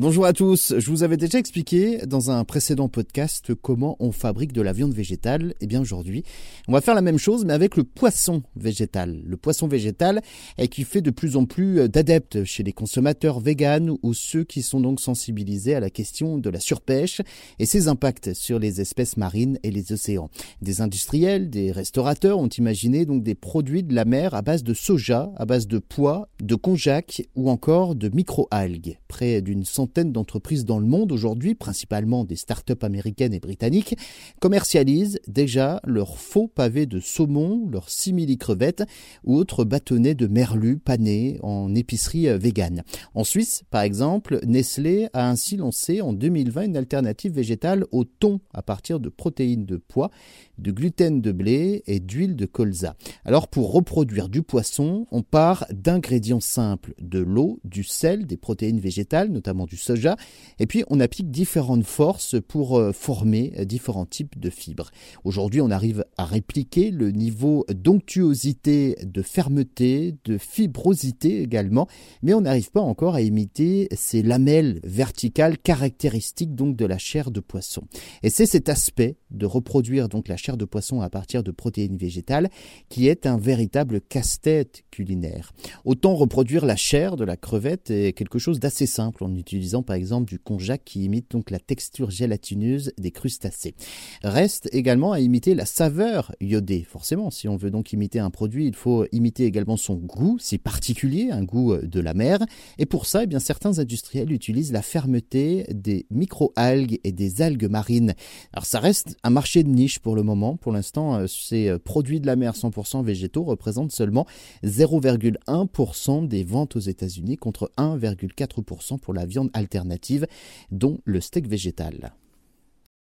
Bonjour à tous, je vous avais déjà expliqué dans un précédent podcast comment on fabrique de la viande végétale. Et eh bien aujourd'hui, on va faire la même chose mais avec le poisson végétal. Le poisson végétal est qui fait de plus en plus d'adeptes chez les consommateurs véganes ou ceux qui sont donc sensibilisés à la question de la surpêche et ses impacts sur les espèces marines et les océans. Des industriels, des restaurateurs ont imaginé donc des produits de la mer à base de soja, à base de pois, de konjac ou encore de micro-algues. Près d'une centaine d'entreprises dans le monde aujourd'hui, principalement des start-up américaines et britanniques, commercialisent déjà leurs faux pavés de saumon, leurs simili-crevettes ou autres bâtonnets de merlu panés en épicerie végane. En Suisse, par exemple, Nestlé a ainsi lancé en 2020 une alternative végétale au thon à partir de protéines de pois, de gluten de blé et d'huile de colza. Alors pour reproduire du poisson, on part d'ingrédients simples, de l'eau, du sel, des protéines végétales, notamment du soja, et puis on applique différentes forces pour euh, former euh, différents types de fibres. Aujourd'hui, on arrive à répliquer le niveau d'onctuosité, de fermeté, de fibrosité également, mais on n'arrive pas encore à imiter ces lamelles verticales caractéristiques donc de la chair de poisson. Et c'est cet aspect de reproduire donc la chair de poisson à partir de protéines végétales qui est un véritable casse-tête culinaire. Autant reproduire la chair de la crevette est quelque chose d'assez simple en par exemple du konjac qui imite donc la texture gélatineuse des crustacés. Reste également à imiter la saveur iodée. Forcément, si on veut donc imiter un produit, il faut imiter également son goût, si particulier, un goût euh, de la mer. Et pour ça, eh bien, certains industriels utilisent la fermeté des micro-algues et des algues marines. Alors ça reste un marché de niche pour le moment. Pour l'instant, euh, ces euh, produits de la mer 100% végétaux représentent seulement 0,1% des ventes aux États-Unis contre 1,4% pour la viande alternative, dont le steak végétal.